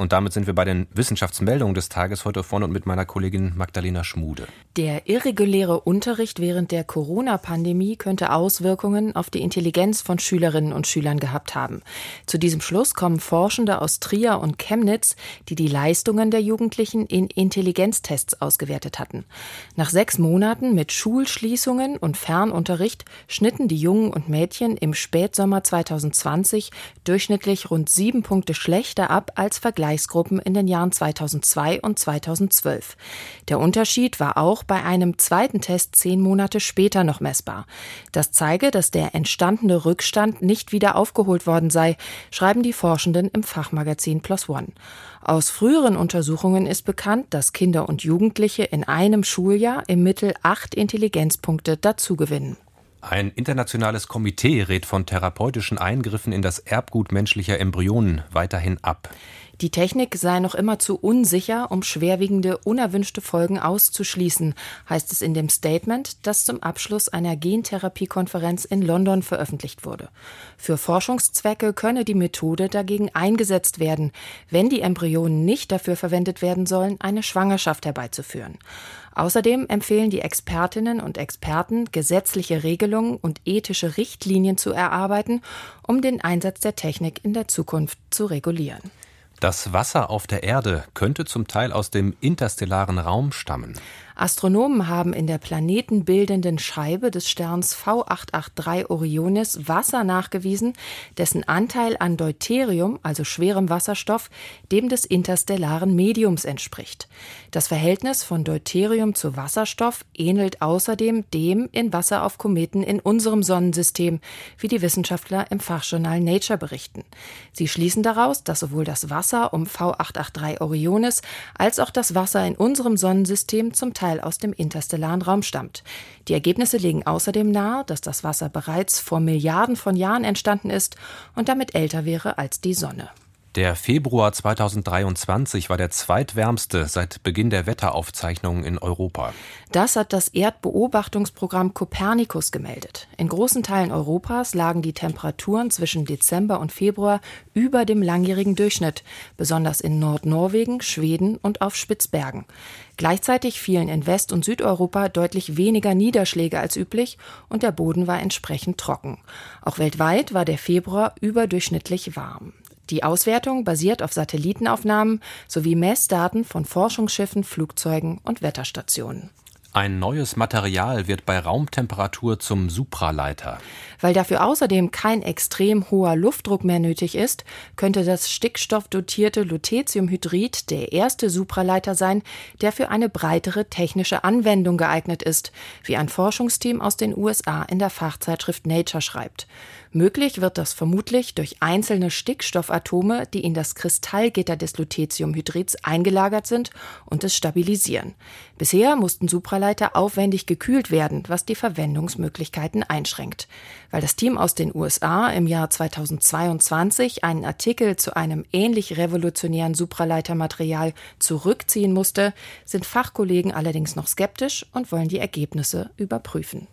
Und damit sind wir bei den Wissenschaftsmeldungen des Tages heute vorne und mit meiner Kollegin Magdalena Schmude. Der irreguläre Unterricht während der Corona-Pandemie könnte Auswirkungen auf die Intelligenz von Schülerinnen und Schülern gehabt haben. Zu diesem Schluss kommen Forschende aus Trier und Chemnitz, die die Leistungen der Jugendlichen in Intelligenztests ausgewertet hatten. Nach sechs Monaten mit Schulschließungen und Fernunterricht schnitten die Jungen und Mädchen im Spätsommer 2020 durchschnittlich rund sieben Punkte schlechter ab als Vergleich Vergleichsgruppen in den Jahren 2002 und 2012. Der Unterschied war auch bei einem zweiten Test zehn Monate später noch messbar. Das zeige, dass der entstandene Rückstand nicht wieder aufgeholt worden sei, schreiben die Forschenden im Fachmagazin Plus One. Aus früheren Untersuchungen ist bekannt, dass Kinder und Jugendliche in einem Schuljahr im Mittel acht Intelligenzpunkte dazugewinnen. Ein internationales Komitee rät von therapeutischen Eingriffen in das Erbgut menschlicher Embryonen weiterhin ab. Die Technik sei noch immer zu unsicher, um schwerwiegende unerwünschte Folgen auszuschließen, heißt es in dem Statement, das zum Abschluss einer Gentherapiekonferenz in London veröffentlicht wurde. Für Forschungszwecke könne die Methode dagegen eingesetzt werden, wenn die Embryonen nicht dafür verwendet werden sollen, eine Schwangerschaft herbeizuführen. Außerdem empfehlen die Expertinnen und Experten, gesetzliche Regelungen und ethische Richtlinien zu erarbeiten, um den Einsatz der Technik in der Zukunft zu regulieren. Das Wasser auf der Erde könnte zum Teil aus dem interstellaren Raum stammen. Astronomen haben in der planetenbildenden Scheibe des Sterns V883 Orionis Wasser nachgewiesen, dessen Anteil an Deuterium, also schwerem Wasserstoff, dem des interstellaren Mediums entspricht. Das Verhältnis von Deuterium zu Wasserstoff ähnelt außerdem dem in Wasser auf Kometen in unserem Sonnensystem, wie die Wissenschaftler im Fachjournal Nature berichten. Sie schließen daraus, dass sowohl das Wasser um V883 Orionis als auch das Wasser in unserem Sonnensystem zum Teil Teil aus dem interstellaren Raum stammt. Die Ergebnisse legen außerdem nahe, dass das Wasser bereits vor Milliarden von Jahren entstanden ist und damit älter wäre als die Sonne. Der Februar 2023 war der zweitwärmste seit Beginn der Wetteraufzeichnungen in Europa. Das hat das Erdbeobachtungsprogramm Copernicus gemeldet. In großen Teilen Europas lagen die Temperaturen zwischen Dezember und Februar über dem langjährigen Durchschnitt, besonders in Nordnorwegen, Schweden und auf Spitzbergen. Gleichzeitig fielen in West- und Südeuropa deutlich weniger Niederschläge als üblich und der Boden war entsprechend trocken. Auch weltweit war der Februar überdurchschnittlich warm. Die Auswertung basiert auf Satellitenaufnahmen sowie Messdaten von Forschungsschiffen, Flugzeugen und Wetterstationen. Ein neues Material wird bei Raumtemperatur zum Supraleiter. Weil dafür außerdem kein extrem hoher Luftdruck mehr nötig ist, könnte das stickstoffdotierte Lutetiumhydrid der erste Supraleiter sein, der für eine breitere technische Anwendung geeignet ist, wie ein Forschungsteam aus den USA in der Fachzeitschrift Nature schreibt. Möglich wird das vermutlich durch einzelne Stickstoffatome, die in das Kristallgitter des Lutetiumhydrids eingelagert sind und es stabilisieren. Bisher mussten Supraleiter aufwendig gekühlt werden, was die Verwendungsmöglichkeiten einschränkt. Weil das Team aus den USA im Jahr 2022 einen Artikel zu einem ähnlich revolutionären Supraleitermaterial zurückziehen musste, sind Fachkollegen allerdings noch skeptisch und wollen die Ergebnisse überprüfen.